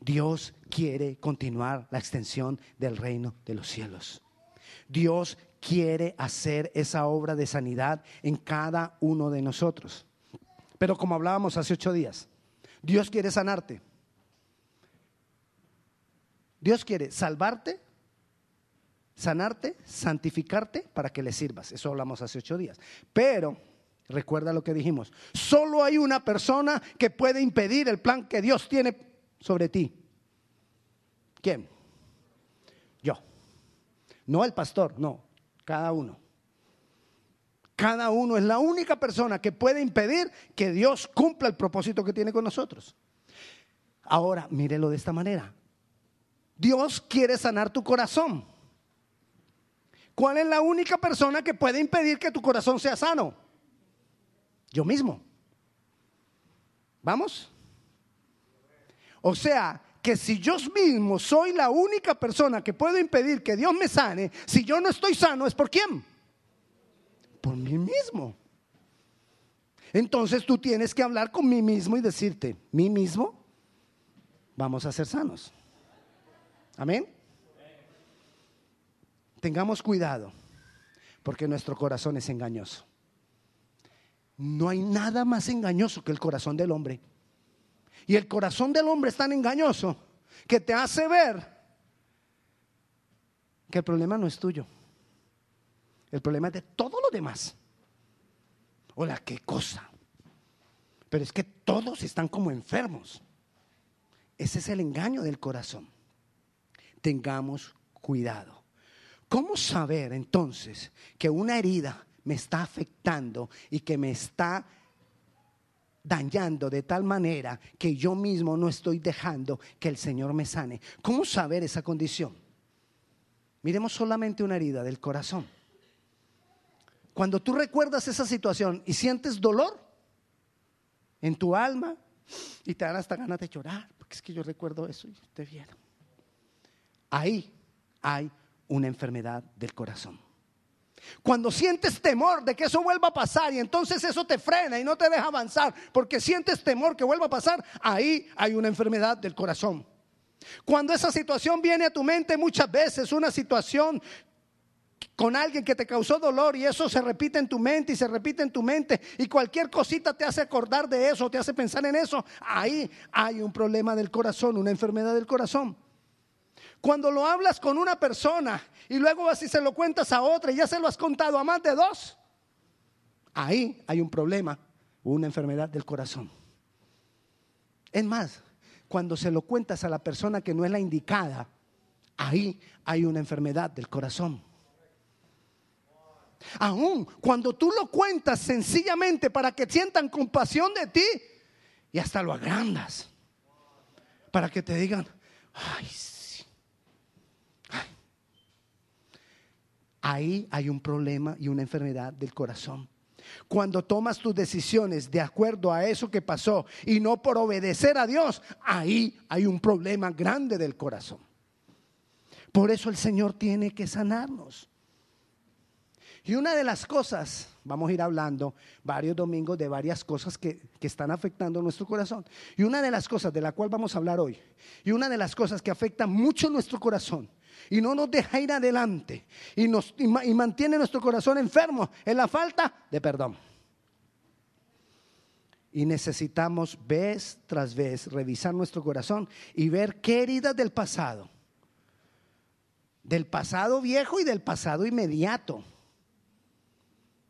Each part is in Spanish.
Dios quiere continuar la extensión del reino de los cielos. Dios quiere hacer esa obra de sanidad en cada uno de nosotros. Pero como hablábamos hace ocho días, Dios quiere sanarte. Dios quiere salvarte, sanarte, santificarte para que le sirvas. Eso hablamos hace ocho días. Pero recuerda lo que dijimos. Solo hay una persona que puede impedir el plan que Dios tiene sobre ti. ¿Quién? Yo. No el pastor, no, cada uno. Cada uno es la única persona que puede impedir que Dios cumpla el propósito que tiene con nosotros. Ahora, mírelo de esta manera. Dios quiere sanar tu corazón. ¿Cuál es la única persona que puede impedir que tu corazón sea sano? Yo mismo. ¿Vamos? O sea, que si yo mismo soy la única persona que puedo impedir que Dios me sane, si yo no estoy sano, ¿es por quién? Por mí mismo. Entonces tú tienes que hablar con mí mismo y decirte, mí mismo, vamos a ser sanos. Amén. Tengamos cuidado, porque nuestro corazón es engañoso. No hay nada más engañoso que el corazón del hombre. Y el corazón del hombre es tan engañoso que te hace ver que el problema no es tuyo. El problema es de todo lo demás. Hola, qué cosa. Pero es que todos están como enfermos. Ese es el engaño del corazón. Tengamos cuidado. ¿Cómo saber entonces que una herida me está afectando y que me está dañando de tal manera que yo mismo no estoy dejando que el Señor me sane? ¿Cómo saber esa condición? Miremos solamente una herida del corazón. Cuando tú recuerdas esa situación y sientes dolor en tu alma y te dan hasta ganas de llorar, porque es que yo recuerdo eso y te vieron. Ahí hay una enfermedad del corazón. Cuando sientes temor de que eso vuelva a pasar y entonces eso te frena y no te deja avanzar porque sientes temor que vuelva a pasar, ahí hay una enfermedad del corazón. Cuando esa situación viene a tu mente muchas veces, una situación con alguien que te causó dolor y eso se repite en tu mente y se repite en tu mente y cualquier cosita te hace acordar de eso, te hace pensar en eso, ahí hay un problema del corazón, una enfermedad del corazón. Cuando lo hablas con una persona y luego así se lo cuentas a otra y ya se lo has contado a más de dos, ahí hay un problema, una enfermedad del corazón. Es más, cuando se lo cuentas a la persona que no es la indicada, ahí hay una enfermedad del corazón. Aún cuando tú lo cuentas sencillamente para que sientan compasión de ti y hasta lo agrandas. Para que te digan, ay, ahí hay un problema y una enfermedad del corazón. Cuando tomas tus decisiones de acuerdo a eso que pasó y no por obedecer a Dios, ahí hay un problema grande del corazón. Por eso el Señor tiene que sanarnos. Y una de las cosas, vamos a ir hablando varios domingos de varias cosas que, que, están afectando nuestro corazón. Y una de las cosas de la cual vamos a hablar hoy, y una de las cosas que afecta mucho nuestro corazón, y no nos deja ir adelante y, nos, y, mantiene nuestro corazón enfermo en la falta de perdón. Y necesitamos vez tras vez revisar nuestro corazón y ver qué heridas del pasado, del pasado viejo y del pasado inmediato,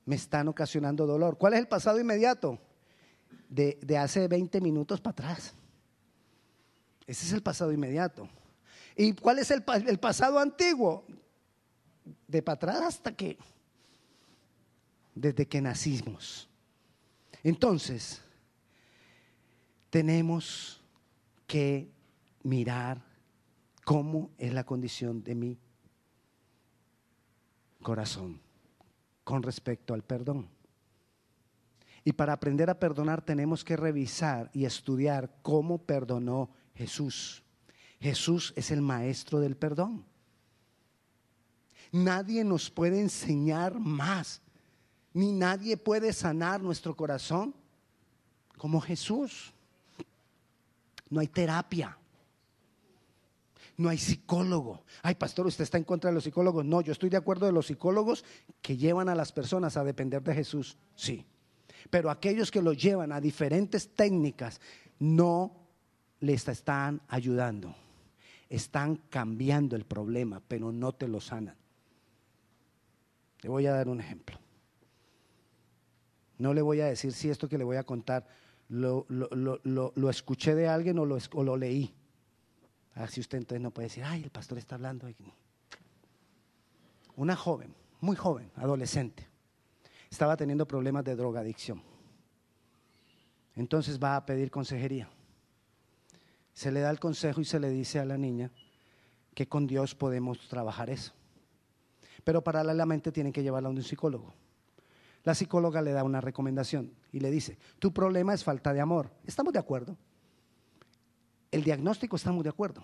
me están ocasionando dolor. ¿Cuál es el pasado inmediato? De, de hace 20 minutos para atrás. Ese es el pasado inmediato. ¿Y cuál es el, pasado antiguo? De para atrás hasta que, desde que nacimos. Entonces, tenemos que mirar cómo es la condición de mi corazón con respecto al perdón. Y para aprender a perdonar tenemos que revisar y estudiar cómo perdonó Jesús. Jesús es el maestro del perdón. Nadie nos puede enseñar más, ni nadie puede sanar nuestro corazón como Jesús. No hay terapia. No hay psicólogo. Ay, pastor, ¿usted está en contra de los psicólogos? No, yo estoy de acuerdo de los psicólogos que llevan a las personas a depender de Jesús. Sí. Pero aquellos que los llevan a diferentes técnicas no les están ayudando. Están cambiando el problema, pero no te lo sanan. Le voy a dar un ejemplo. No le voy a decir si esto que le voy a contar lo, escuché de alguien o lo, o lo leí. Así usted entonces no puede decir, ay, el pastor está hablando. Una joven, muy joven, adolescente, estaba teniendo problemas de drogadicción. Entonces va a pedir consejería. Se le da el consejo y se le dice a la niña que con Dios podemos trabajar eso. Pero paralelamente tienen que llevarla a un psicólogo. La psicóloga le da una recomendación y le dice, tu problema es falta de amor. ¿Estamos de acuerdo? El diagnóstico estamos de acuerdo.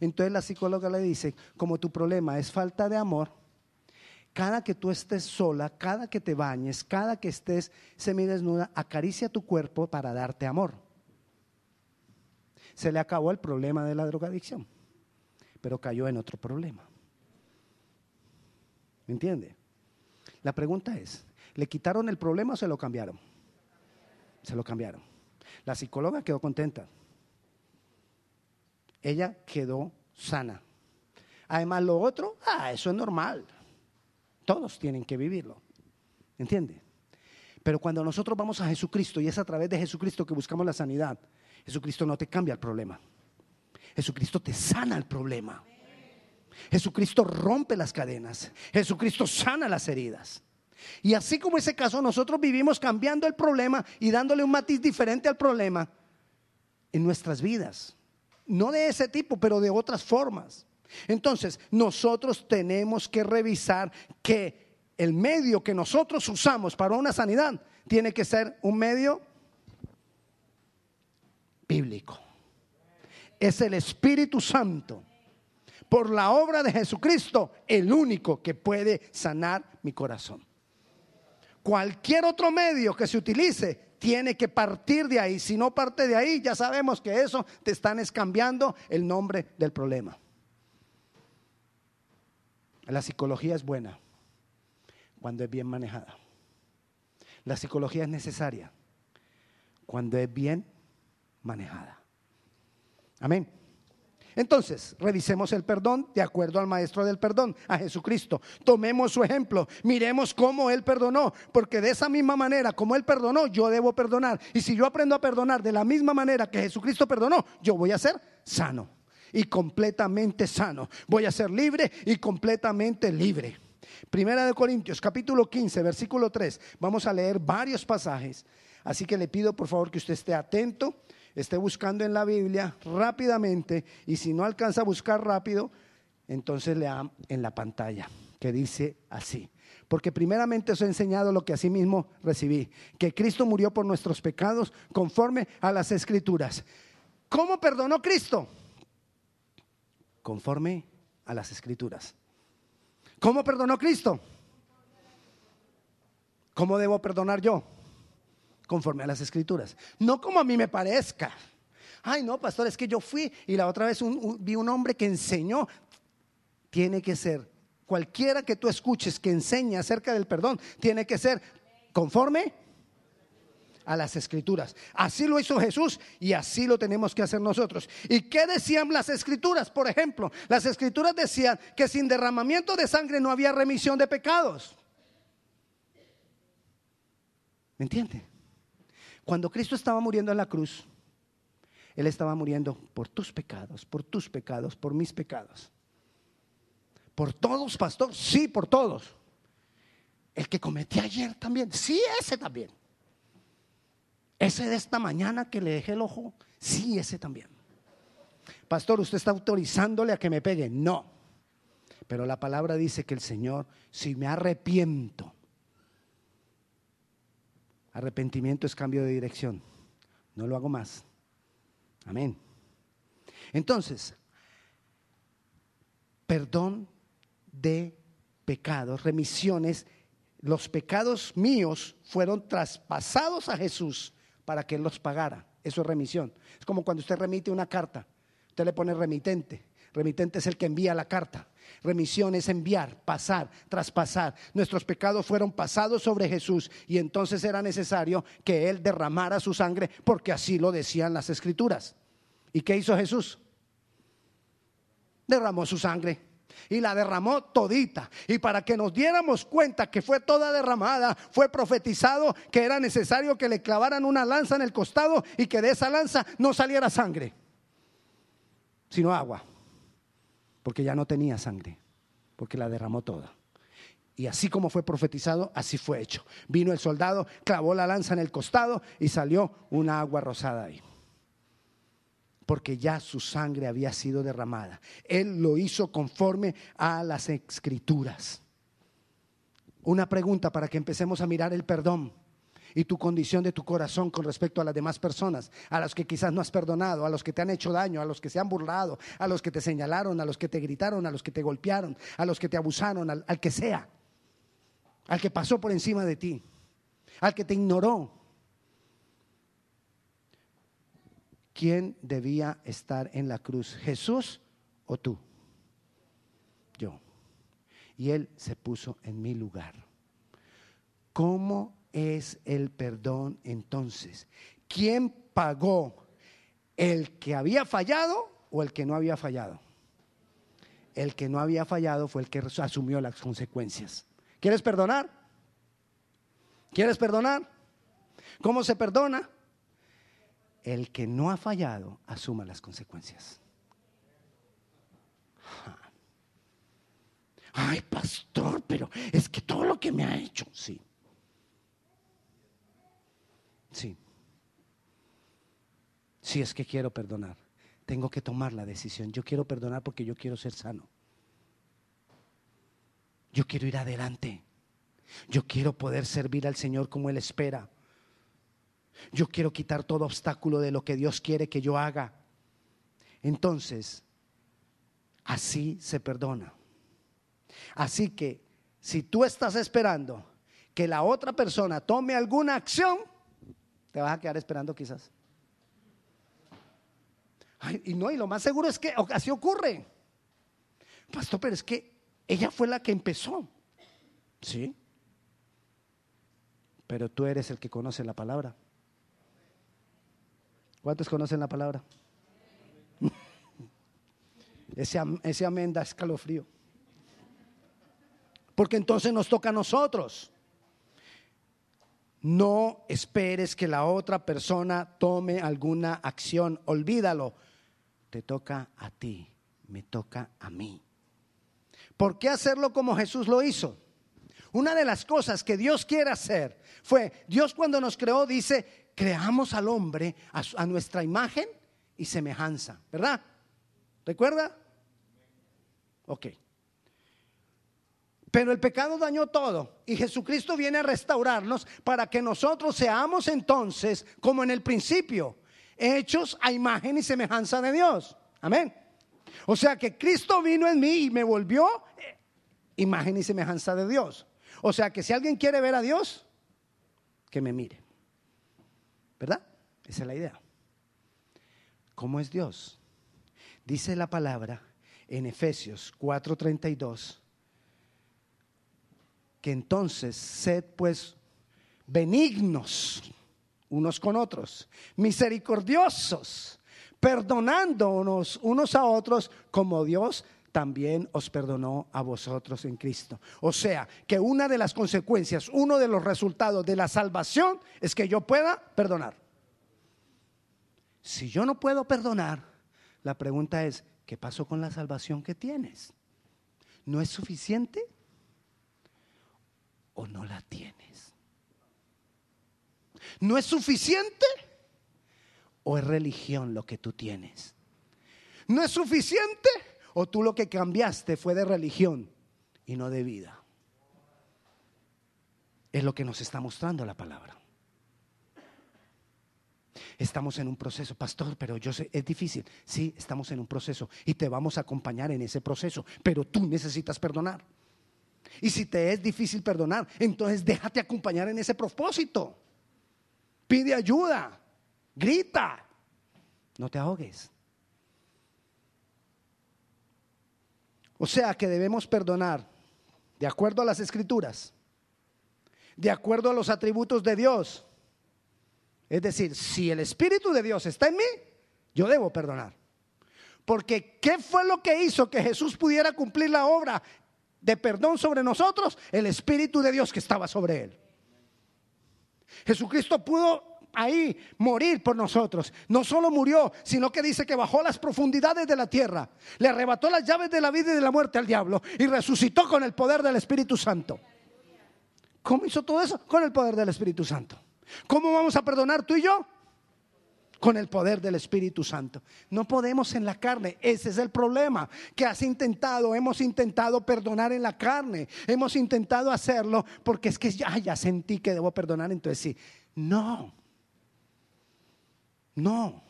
Entonces la psicóloga le dice, como tu problema es falta de amor, cada que tú estés sola, cada que te bañes, cada que estés semidesnuda, acaricia tu cuerpo para darte amor. Se le acabó el problema de la drogadicción, pero cayó en otro problema. ¿Me entiende? La pregunta es, ¿le quitaron el problema o se lo cambiaron? Se lo cambiaron. La psicóloga quedó contenta. Ella quedó sana. Además, lo otro, ah, eso es normal. Todos tienen que vivirlo. ¿Entiende? Pero cuando nosotros vamos a Jesucristo y es a través de Jesucristo que buscamos la sanidad, Jesucristo no te cambia el problema. Jesucristo te sana el problema. Jesucristo rompe las cadenas. Jesucristo sana las heridas. Y así como ese caso, nosotros vivimos cambiando el problema y dándole un matiz diferente al problema en nuestras vidas. No de ese tipo, pero de otras formas. Entonces, nosotros tenemos que revisar que el medio que nosotros usamos para una sanidad tiene que ser un medio bíblico. Es el Espíritu Santo, por la obra de Jesucristo, el único que puede sanar mi corazón. Cualquier otro medio que se utilice tiene que partir de ahí. Si no parte de ahí, ya sabemos que eso te están escambiando el nombre del problema. La psicología es buena cuando es bien manejada. La psicología es necesaria cuando es bien manejada. Amén. Entonces, revisemos el perdón de acuerdo al maestro del perdón, a Jesucristo. Tomemos su ejemplo, miremos cómo Él perdonó, porque de esa misma manera como Él perdonó, yo debo perdonar. Y si yo aprendo a perdonar de la misma manera que Jesucristo perdonó, yo voy a ser sano y completamente sano. Voy a ser libre y completamente libre. Primera de Corintios, capítulo 15, versículo 3. Vamos a leer varios pasajes. Así que le pido por favor que usted esté atento, esté buscando en la Biblia rápidamente y si no alcanza a buscar rápido, entonces lea en la pantalla que dice así. Porque primeramente os he enseñado lo que mismo recibí, que Cristo murió por nuestros pecados conforme a las escrituras. ¿Cómo perdonó Cristo? conforme a las escrituras. ¿Cómo perdonó Cristo? ¿Cómo debo perdonar yo? Conforme a las escrituras. No como a mí me parezca. Ay, no, pastor, es que yo fui y la otra vez vi un hombre que enseñó. Tiene que ser, cualquiera que tú escuches que enseñe acerca del perdón, tiene que ser conforme a las escrituras. Así lo hizo Jesús y así lo tenemos que hacer nosotros. ¿Y qué decían las escrituras? Por ejemplo, las escrituras decían que sin derramamiento de sangre no había remisión de pecados. ¿Me entiende? Cuando Cristo estaba muriendo en la cruz, Él estaba muriendo por tus pecados, por tus pecados, por mis pecados. Por todos, pastor, sí, por todos. El que cometí ayer también, sí, ese también. Ese de esta mañana que le dejé el ojo, sí, ese también. Pastor, ¿usted está autorizándole a que me pegue? No. Pero la palabra dice que el Señor, si me arrepiento, arrepentimiento es cambio de dirección. No lo hago más. Amén. Entonces, perdón de pecados, remisiones, los pecados míos fueron traspasados a Jesús para que Él los pagara. Eso es remisión. Es como cuando usted remite una carta. Usted le pone remitente. Remitente es el que envía la carta. Remisión es enviar, pasar, traspasar. Nuestros pecados fueron pasados sobre Jesús y entonces era necesario que Él derramara su sangre porque así lo decían las escrituras. ¿Y qué hizo Jesús? Derramó su sangre y la derramó todita. Y para que nos diéramos cuenta que fue toda derramada, fue profetizado que era necesario que le clavaran una lanza en el costado y que de esa lanza no saliera sangre, sino agua, porque ya no tenía sangre, porque la derramó toda. Y así como fue profetizado, así fue hecho. Vino el soldado, clavó la lanza en el costado y salió una agua rosada ahí porque ya su sangre había sido derramada. Él lo hizo conforme a las escrituras. Una pregunta para que empecemos a mirar el perdón y tu condición de tu corazón con respecto a las demás personas, a los que quizás no has perdonado, a los que te han hecho daño, a los que se han burlado, a los que te señalaron, a los que te gritaron, a los que te golpearon, a los que te abusaron, al, al que sea, al que pasó por encima de ti, al que te ignoró, ¿quién debía estar en la cruz? ¿Jesús o tú? Yo. Y Él se puso en mi lugar. ¿Cómo es el perdón entonces? ¿Quién pagó? ¿El que había fallado o el que no había fallado? El que no había fallado fue el que asumió las consecuencias. ¿Quieres perdonar? ¿Quieres perdonar? ¿Cómo se perdona? el que no ha fallado asuma las consecuencias. Ay, pastor, pero es que todo lo que me ha hecho, sí. Sí. Si es que quiero perdonar, tengo que tomar la decisión. Yo quiero perdonar porque yo quiero ser sano. Yo quiero ir adelante. Yo quiero poder servir al Señor como Él espera. Yo quiero quitar todo obstáculo de lo que Dios quiere que yo haga. Entonces, así se perdona. Así que si tú estás esperando que la otra persona tome alguna acción, te vas a quedar esperando quizás. y no, y lo más seguro es que así ocurre. Pastor, pero es que ella fue la que empezó. Sí. Pero tú eres el que conoce la palabra. ¿Cuántos conocen la palabra? ese, ese amén da escalofrío. Porque entonces nos toca a nosotros. No esperes que la otra persona tome alguna acción. Olvídalo. Te toca a ti, me toca a mí. ¿Por qué hacerlo como Jesús lo hizo? Una de las cosas que Dios quiere hacer fue, Dios cuando nos creó dice, creamos al hombre a, nuestra imagen y semejanza, ¿verdad? ¿Recuerda? Ok. Pero el pecado dañó todo y Jesucristo viene a restaurarnos para que nosotros seamos entonces, como en el principio, hechos a imagen y semejanza de Dios. Amén. O sea que Cristo vino en mí y me volvió eh, imagen y semejanza de Dios. O sea que si alguien quiere ver a Dios, que me mire. ¿Verdad? Esa es la idea. ¿Cómo es Dios? Dice la palabra en Efesios 4:32 que entonces sed pues benignos unos con otros, misericordiosos, perdonándonos unos a otros como Dios también os perdonó a vosotros en Cristo. O sea, que una de las consecuencias, uno de los resultados de la salvación es que yo pueda perdonar. Si yo no puedo perdonar, la pregunta es, ¿qué pasó con la salvación que tienes? ¿No es suficiente o no la tienes? ¿No es suficiente o es religión lo que tú tienes? ¿No es suficiente o tú lo que cambiaste fue de religión y no de vida. Es lo que nos está mostrando la palabra. Estamos en un proceso, pastor, pero yo sé, es difícil. Sí, estamos en un proceso y te vamos a acompañar en ese proceso, pero tú necesitas perdonar. Y si te es difícil perdonar, entonces déjate acompañar en ese propósito. Pide ayuda, grita, no te ahogues. O sea que debemos perdonar de acuerdo a las escrituras, de acuerdo a los atributos de Dios. Es decir, si el Espíritu de Dios está en mí, yo debo perdonar. Porque ¿qué fue lo que hizo que Jesús pudiera cumplir la obra de perdón sobre nosotros? El Espíritu de Dios que estaba sobre él. Jesucristo pudo ahí morir por nosotros. No solo murió, sino que dice que bajó a las profundidades de la tierra, le arrebató las llaves de la vida y de la muerte al diablo y resucitó con el poder del Espíritu Santo. ¿Cómo hizo todo eso? Con el poder del Espíritu Santo. ¿Cómo vamos a perdonar tú y yo? Con el poder del Espíritu Santo. No podemos en la carne. Ese es el problema. Que has intentado, hemos intentado perdonar en la carne. Hemos intentado hacerlo porque es que ya, sentí que debo perdonar. Entonces sí. No. No.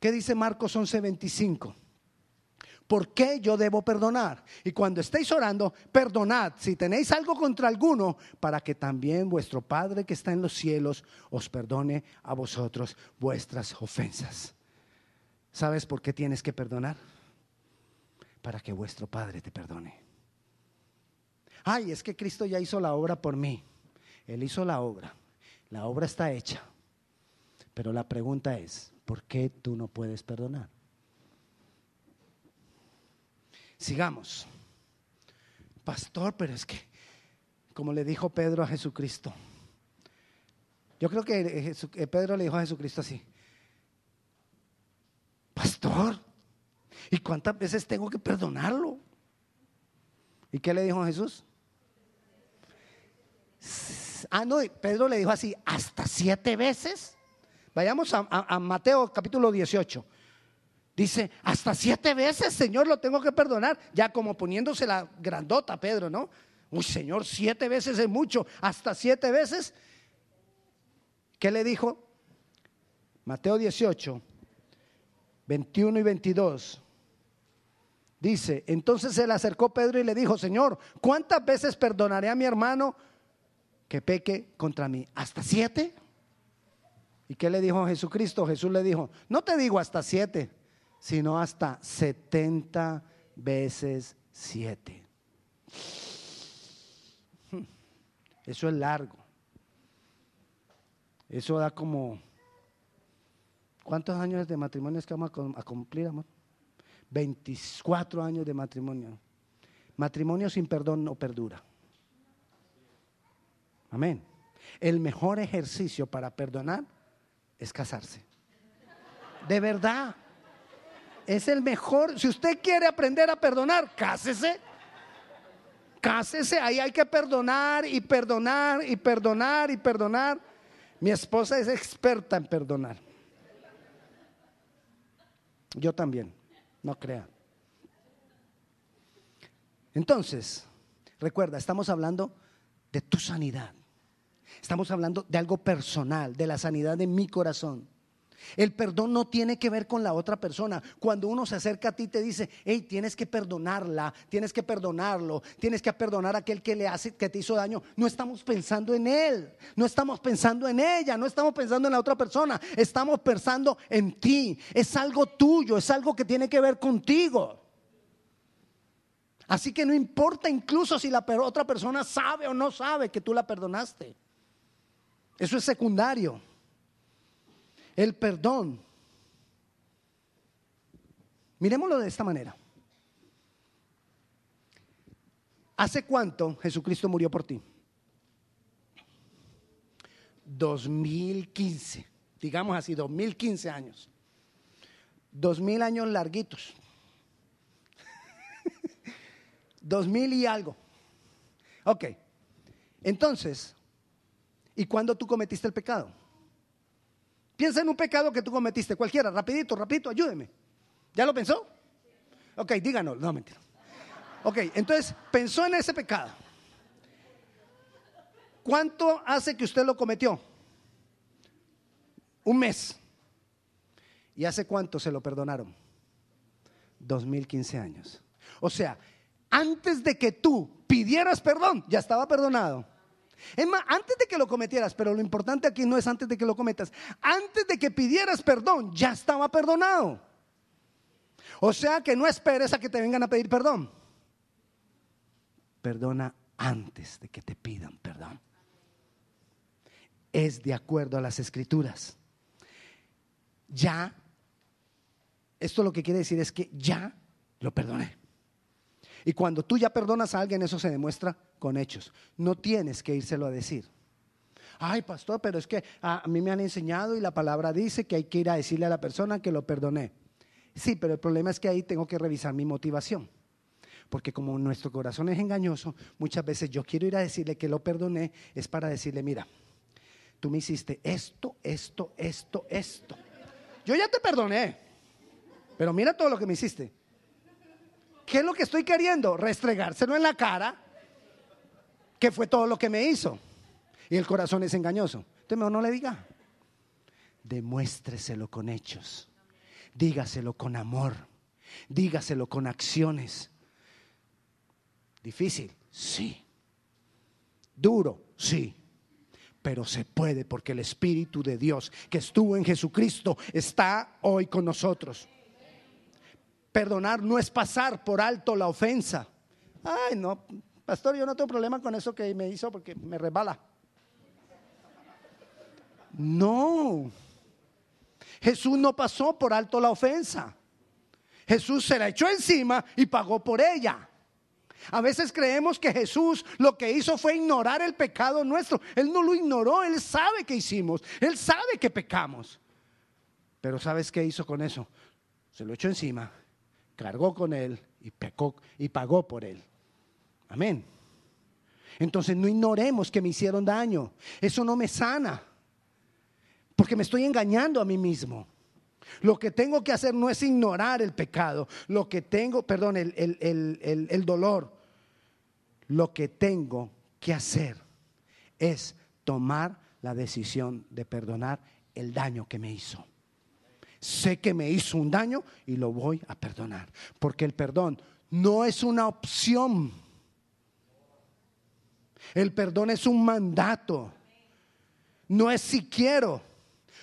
¿Qué dice Marcos 11:25? ¿Por qué yo debo perdonar? Y cuando estéis orando, perdonad si tenéis algo contra alguno, para que también vuestro Padre que está en los cielos os perdone a vosotros vuestras ofensas. ¿Sabes por qué tienes que perdonar? Para que vuestro Padre te perdone. Ay, es que Cristo ya hizo la obra por mí. Él hizo la obra. La obra está hecha. Pero la pregunta es, ¿por qué tú no puedes perdonar? Sigamos. Pastor, pero es que, como le dijo Pedro a Jesucristo, yo creo que eh, Pedro le dijo a Jesucristo así, Pastor, ¿y cuántas veces tengo que perdonarlo? ¿Y qué le dijo a Jesús? Ah, no, Pedro le dijo así, hasta siete veces. Vayamos a, Mateo capítulo 18. Dice, hasta siete veces, Señor, lo tengo que perdonar. Ya como poniéndose la grandota, Pedro, ¿no? Uy, Señor, siete veces es mucho. Hasta siete veces. ¿Qué le dijo? Mateo 18, 21 y 22. Dice, entonces se le acercó Pedro y le dijo, Señor, ¿cuántas veces perdonaré a mi hermano que peque contra mí? ¿Hasta siete? ¿Y qué le dijo Jesucristo? Jesús le dijo, no te digo hasta siete, sino hasta setenta veces siete. Eso es largo. Eso da como... ¿Cuántos años de matrimonio es que vamos a cumplir, amor? 24 años de matrimonio. Matrimonio sin perdón no perdura. Amén. El mejor ejercicio para perdonar es casarse. De verdad. Es el mejor. Si usted quiere aprender a perdonar, cásese. Cásese, ahí hay que perdonar y perdonar y perdonar y perdonar. Mi esposa es experta en perdonar. Yo también, no crea. Entonces, recuerda, estamos hablando de tu sanidad. Estamos hablando de algo personal, de la sanidad de mi corazón. El perdón no tiene que ver con la otra persona. Cuando uno se acerca a ti te dice, hey, tienes que perdonarla, tienes que perdonarlo, tienes que perdonar a aquel que le hace, que te hizo daño. No estamos pensando en él, no estamos pensando en ella, no estamos pensando en la otra persona, estamos pensando en ti. Es algo tuyo, es algo que tiene que ver contigo. Así que no importa incluso si la otra persona sabe o no sabe que tú la perdonaste. Eso es secundario. El perdón. Miremoslo de esta manera. ¿Hace cuánto Jesucristo murió por ti? 2015, digamos así, 2015 años. 2000 años larguitos. 2000 y algo. Ok, entonces, ¿Y cuándo tú cometiste el pecado? Piensa en un pecado que tú cometiste, cualquiera, rapidito, rapidito, ayúdeme. ¿Ya lo pensó? Ok, díganos, no mentira. Ok, entonces pensó en ese pecado. ¿Cuánto hace que usted lo cometió? Un mes. ¿Y hace cuánto se lo perdonaron? 2015 años. O sea, antes de que tú pidieras perdón, ya estaba perdonado. Es más, antes de que lo cometieras, pero lo importante aquí no es antes de que lo cometas, antes de que pidieras perdón, ya estaba perdonado. O sea que no esperes a que te vengan a pedir perdón. Perdona antes de que te pidan perdón. Es de acuerdo a las escrituras. Ya, esto lo que quiere decir es que ya lo perdoné. Y cuando tú ya perdonas a alguien, eso se demuestra con hechos. No tienes que írselo a decir. Ay, pastor, pero es que a mí me han enseñado y la palabra dice que hay que ir a decirle a la persona que lo perdoné. Sí, pero el problema es que ahí tengo que revisar mi motivación. Porque como nuestro corazón es engañoso, muchas veces yo quiero ir a decirle que lo perdoné, es para decirle, mira, tú me hiciste esto, esto, esto, esto. Yo ya te perdoné, pero mira todo lo que me hiciste. ¿Qué es lo que estoy queriendo? Restregárselo en la cara, que fue todo lo que me hizo. Y el corazón es engañoso. Entonces mejor no le diga. Demuéstreselo con hechos. Dígaselo con amor. Dígaselo con acciones. Difícil, sí. Duro, sí. Pero se puede porque el Espíritu de Dios que estuvo en Jesucristo está hoy con nosotros. Perdonar no es pasar por alto la ofensa. Ay, no, pastor, yo no tengo problema con eso que me hizo porque me resbala. No. Jesús no pasó por alto la ofensa. Jesús se la echó encima y pagó por ella. A veces creemos que Jesús lo que hizo fue ignorar el pecado nuestro. Él no lo ignoró, él sabe que hicimos, él sabe que pecamos. Pero ¿sabes qué hizo con eso? Se lo echó encima cargó con él y pecó y pagó por él. Amén. Entonces no ignoremos que me hicieron daño. Eso no me sana. Porque me estoy engañando a mí mismo. Lo que tengo que hacer no es ignorar el pecado. Lo que tengo, perdón, el, el dolor. Lo que tengo que hacer es tomar la decisión de perdonar el daño que me hizo sé que me hizo un daño y lo voy a perdonar. Porque el perdón no es una opción. El perdón es un mandato. No es si quiero.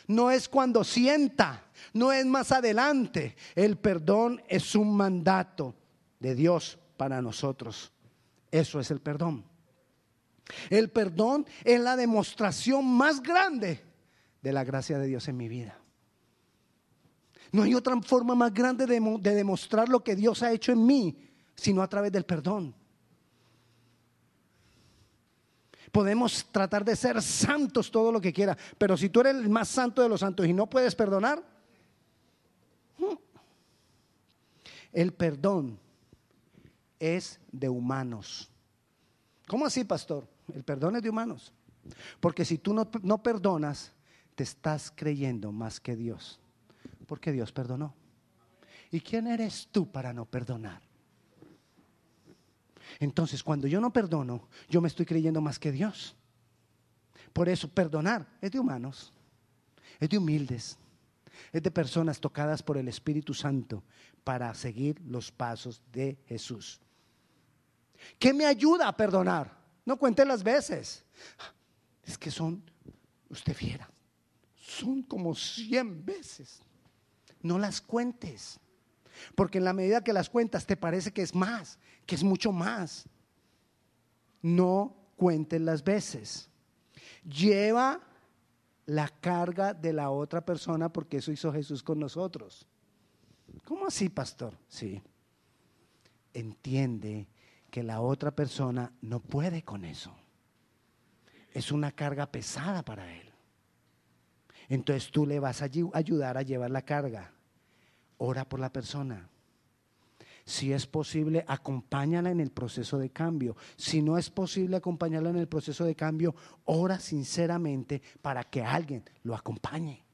No es cuando sienta. No es más adelante. El perdón es un mandato de Dios para nosotros. Eso es el perdón. El perdón es la demostración más grande de la gracia de Dios en mi vida. No hay otra forma más grande de, demostrar lo que Dios ha hecho en mí, sino a través del perdón. Podemos tratar de ser santos todo lo que quiera, pero si tú eres el más santo de los santos y no puedes perdonar, hmm, el perdón es de humanos. ¿Cómo así, pastor? El perdón es de humanos. Porque si tú no, no perdonas, te estás creyendo más que Dios porque Dios perdonó. ¿Y quién eres tú para no perdonar? Entonces, cuando yo no perdono, yo me estoy creyendo más que Dios. Por eso, perdonar es de humanos, es de humildes, es de personas tocadas por el Espíritu Santo para seguir los pasos de Jesús. ¿Qué me ayuda a perdonar? No cuente las veces. Es que son, usted viera, son como cien veces no las cuentes. Porque en la medida que las cuentas te parece que es más, que es mucho más. No cuentes las veces. Lleva la carga de la otra persona porque eso hizo Jesús con nosotros. ¿Cómo así, pastor? Sí. Entiende que la otra persona no puede con eso. Es una carga pesada para él. Entonces tú le vas a ayudar a llevar la carga. Ora por la persona. Si es posible, acompáñala en el proceso de cambio. Si no es posible acompañarla en el proceso de cambio, ora sinceramente para que alguien lo acompañe.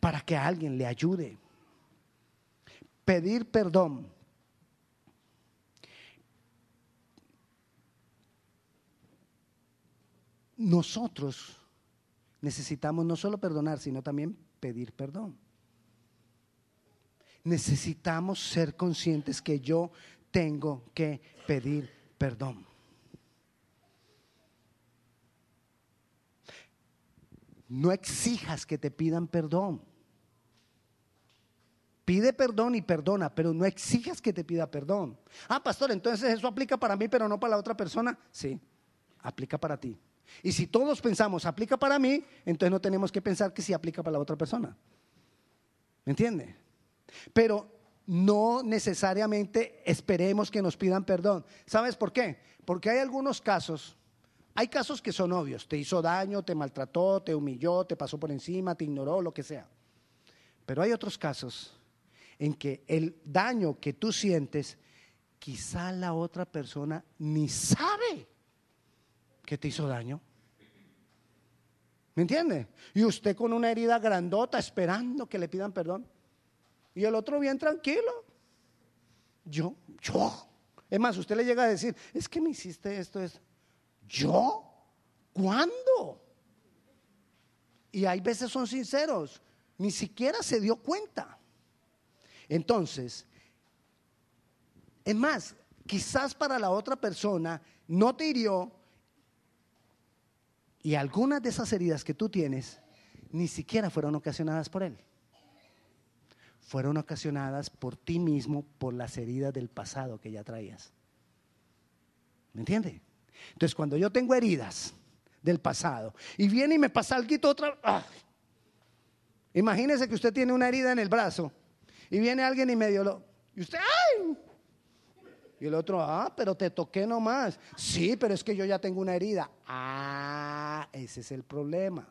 Para que alguien le ayude. Pedir perdón. Nosotros necesitamos no solo perdonar, sino también pedir perdón. Necesitamos ser conscientes que yo tengo que pedir perdón. No exijas que te pidan perdón. Pide perdón y perdona, pero no exijas que te pida perdón. Ah, pastor, entonces eso aplica para mí, pero no para la otra persona. Sí, aplica para ti. Y si todos pensamos aplica para mí, entonces no tenemos que pensar que sí aplica para la otra persona. ¿Me entiende? Pero no necesariamente esperemos que nos pidan perdón. ¿Sabes por qué? Porque hay algunos casos, hay casos que son obvios. Te hizo daño, te maltrató, te humilló, te pasó por encima, te ignoró, lo que sea. Pero hay otros casos en que el daño que tú sientes, quizá la otra persona ni sabe que te hizo daño. ¿Me entiende? Y usted con una herida grandota esperando que le pidan perdón. Y el otro bien tranquilo. Yo, yo. Es más, usted le llega a decir, es que me hiciste esto, es ¿Yo? ¿Cuándo? Y hay veces son sinceros, ni siquiera se dio cuenta. Entonces, es más, quizás para la otra persona no te hirió y algunas de esas heridas que tú tienes ni siquiera fueron ocasionadas por él. Fueron ocasionadas por ti mismo, por las heridas del pasado que ya traías. ¿Me entiende? Entonces, cuando yo tengo heridas del pasado y viene y me pasa algo otra, ¡ah! imagínese que usted tiene una herida en el brazo y viene alguien y medio lo. Y usted, ¡ay! Y el otro, ah, pero te toqué nomás. Sí, pero es que yo ya tengo una herida. Ah, ese es el problema.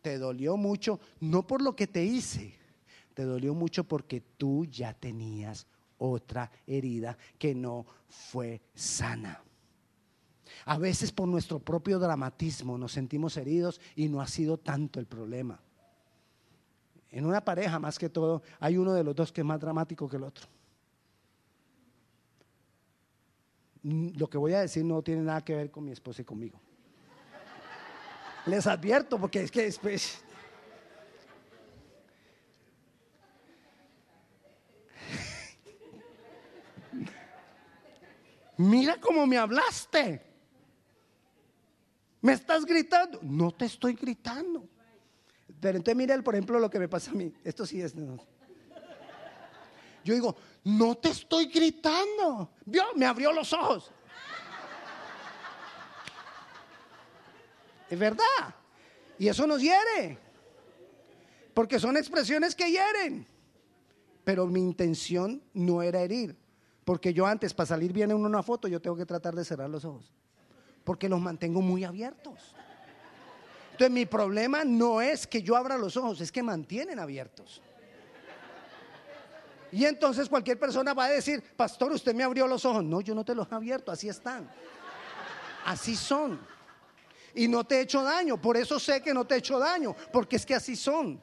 Te dolió mucho, no por lo que te hice, te dolió mucho porque tú ya tenías otra herida que no fue sana. A veces por nuestro propio dramatismo nos sentimos heridos y no ha sido tanto el problema. En una pareja, más que todo, hay uno de los dos que es más dramático que el otro. Lo que voy a decir no tiene nada que ver con mi esposa y conmigo. Les advierto, porque es que después... Mira cómo me hablaste. Me estás gritando. No te estoy gritando. Pero entonces mire, por ejemplo, lo que me pasa a mí. Esto sí es... Yo digo, no te estoy gritando. Vio, me abrió los ojos. Es verdad. Y eso nos hiere. Porque son expresiones que hieren. Pero mi intención no era herir. Porque yo antes, para salir bien en una foto, yo tengo que tratar de cerrar los ojos. Porque los mantengo muy abiertos. Entonces mi problema no es que yo abra los ojos, es que mantienen abiertos. Y entonces cualquier persona va a decir, pastor, usted me abrió los ojos. No, yo no te los he abierto, así están. Así son. Y no te he hecho daño, por eso sé que no te he hecho daño, porque es que así son.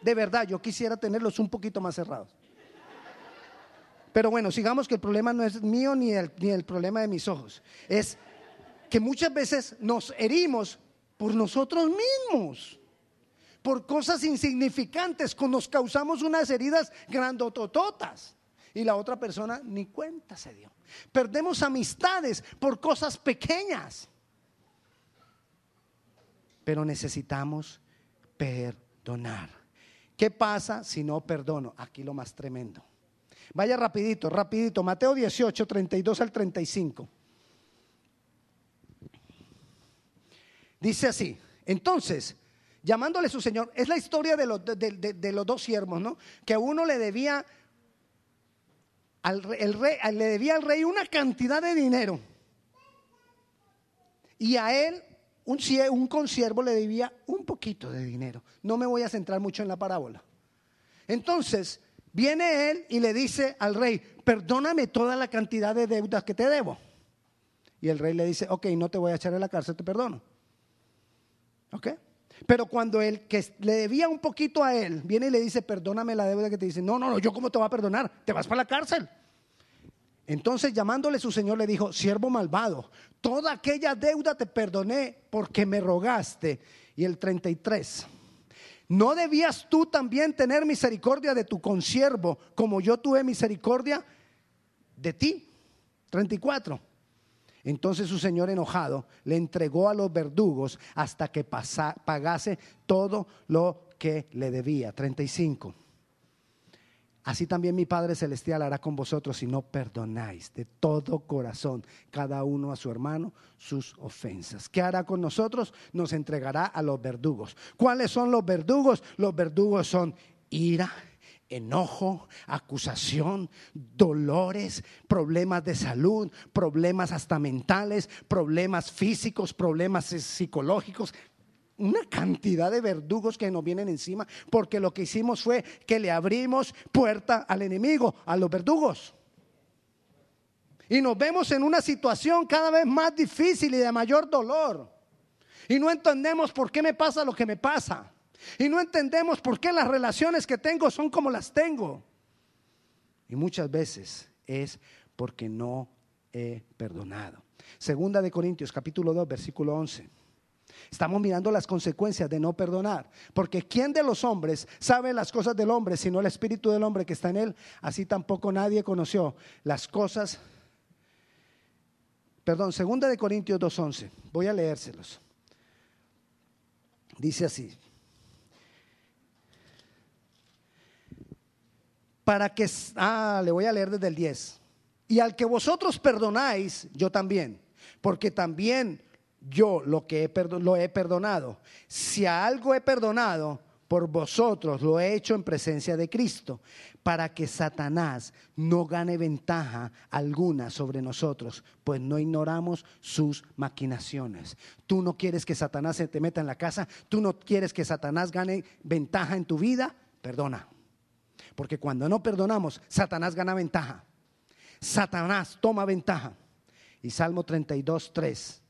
De verdad, yo quisiera tenerlos un poquito más cerrados. Pero bueno, sigamos que el problema no es mío ni el, ni el problema de mis ojos. Es que muchas veces nos herimos por nosotros mismos. Por cosas insignificantes, nos causamos unas heridas grandotototas. Y la otra persona ni cuenta se dio. Perdemos amistades por cosas pequeñas. Pero necesitamos perdonar. ¿Qué pasa si no perdono? Aquí lo más tremendo. Vaya rapidito, rapidito. Mateo 18, 32 al 35. Dice así, entonces, llamándole su señor, es la historia de los, de, los dos siervos, ¿no? Que uno le debía al el rey, le debía al rey una cantidad de dinero. Y a él, un, un consiervo, le debía un poquito de dinero. No me voy a centrar mucho en la parábola. Entonces, viene él y le dice al rey, perdóname toda la cantidad de deudas que te debo. Y el rey le dice, ok, no te voy a echar en la cárcel, te perdono. ¿Ok? Pero cuando el que le debía un poquito a él viene y le dice, perdóname la deuda que te dice, no, no, no, yo cómo te voy a perdonar, te vas para la cárcel. Entonces llamándole su señor le dijo, siervo malvado, toda aquella deuda te perdoné porque me rogaste. Y el 33, ¿no debías tú también tener misericordia de tu consiervo como yo tuve misericordia de ti? 34. Entonces su señor enojado le entregó a los verdugos hasta que pagase todo lo que le debía. 35. Así también mi Padre Celestial hará con vosotros si no perdonáis de todo corazón cada uno a su hermano sus ofensas. ¿Qué hará con nosotros? Nos entregará a los verdugos. ¿Cuáles son los verdugos? Los verdugos son ira, enojo, acusación, dolores, problemas de salud, problemas hasta mentales, problemas físicos, problemas psicológicos, una cantidad de verdugos que nos vienen encima, porque lo que hicimos fue que le abrimos puerta al enemigo, a los verdugos. Y nos vemos en una situación cada vez más difícil y de mayor dolor. Y no entendemos por qué me pasa lo que me pasa. Y no entendemos por qué las relaciones que tengo son como las tengo. Y muchas veces es porque no he perdonado. Segunda de Corintios capítulo 2 versículo 11. Estamos mirando las consecuencias de no perdonar. Porque ¿quién de los hombres sabe las cosas del hombre sino el espíritu del hombre que está en él? Así tampoco nadie conoció las cosas. Perdón, segunda de Corintios 2.11. Voy a leérselos. Dice así. Para que, ah, le voy a leer desde el 10. Y al que vosotros perdonáis, yo también. Porque también yo lo que he, lo he perdonado. Si a algo he perdonado, por vosotros lo he hecho en presencia de Cristo, para que Satanás no gane ventaja alguna sobre nosotros, pues no ignoramos sus maquinaciones. Tú no quieres que Satanás se te meta en la casa, tú no quieres que Satanás gane ventaja en tu vida, perdona. Porque cuando no perdonamos, Satanás gana ventaja. Satanás toma ventaja. Y Salmo 32, 3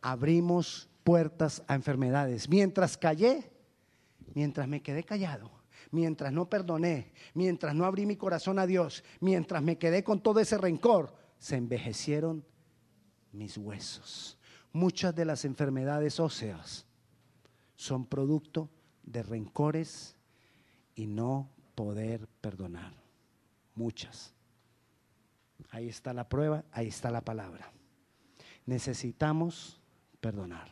abrimos puertas a enfermedades. Mientras callé, mientras me quedé callado, mientras no perdoné, mientras no abrí mi corazón a Dios, mientras me quedé con todo ese rencor, se envejecieron mis huesos. Muchas de las enfermedades óseas son producto de rencores y no poder perdonar. Muchas. Ahí está la prueba, ahí está la palabra. Necesitamos perdonar.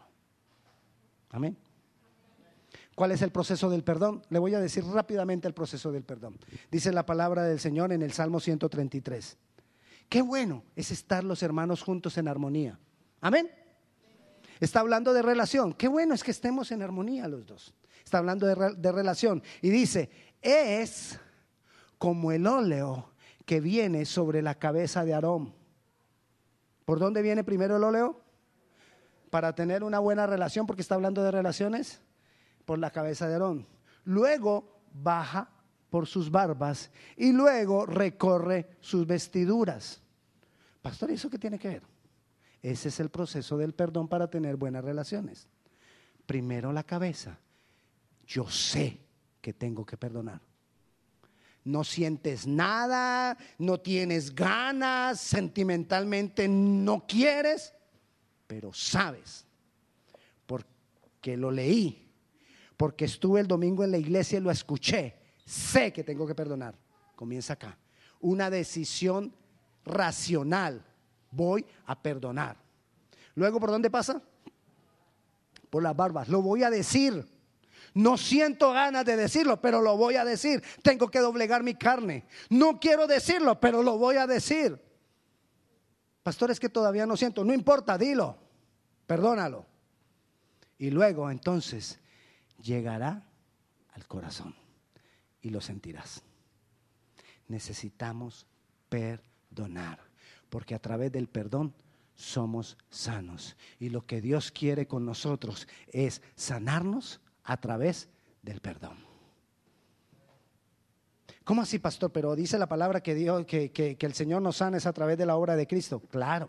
Amén. ¿Cuál es el proceso del perdón? Le voy a decir rápidamente el proceso del perdón. Dice la palabra del Señor en el Salmo 133. Qué bueno es estar los hermanos juntos en armonía. Amén. Está hablando de relación. Qué bueno es que estemos en armonía los dos. Está hablando de, de relación. Y dice, es como el óleo que viene sobre la cabeza de Aarón. ¿Por dónde viene primero el óleo? Para tener una buena relación, porque está hablando de relaciones, por la cabeza de Aarón. Luego baja por sus barbas y luego recorre sus vestiduras. Pastor, ¿y eso qué tiene que ver? Ese es el proceso del perdón para tener buenas relaciones. Primero la cabeza. Yo sé que tengo que perdonar. No sientes nada, no tienes ganas, sentimentalmente no quieres pero sabes, porque lo leí, porque estuve el domingo en la iglesia y lo escuché, sé que tengo que perdonar. Comienza acá. Una decisión racional. Voy a perdonar. Luego, ¿por dónde pasa? Por las barbas. Lo voy a decir. No siento ganas de decirlo, pero lo voy a decir. Tengo que doblegar mi carne. No quiero decirlo, pero lo voy a decir. Pastores que todavía no siento, no importa, dilo, perdónalo. Y luego entonces llegará al corazón y lo sentirás. Necesitamos perdonar, porque a través del perdón somos sanos. Y lo que Dios quiere con nosotros es sanarnos a través del perdón. ¿Cómo así, pastor? Pero dice la palabra que, Dios, que, el Señor nos sana es a través de la obra de Cristo. Claro.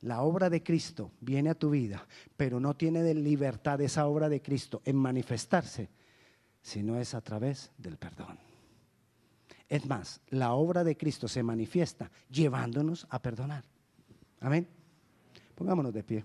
La obra de Cristo viene a tu vida, pero no tiene de libertad esa obra de Cristo en manifestarse, sino es a través del perdón. Es más, la obra de Cristo se manifiesta llevándonos a perdonar. Amén. Pongámonos de pie.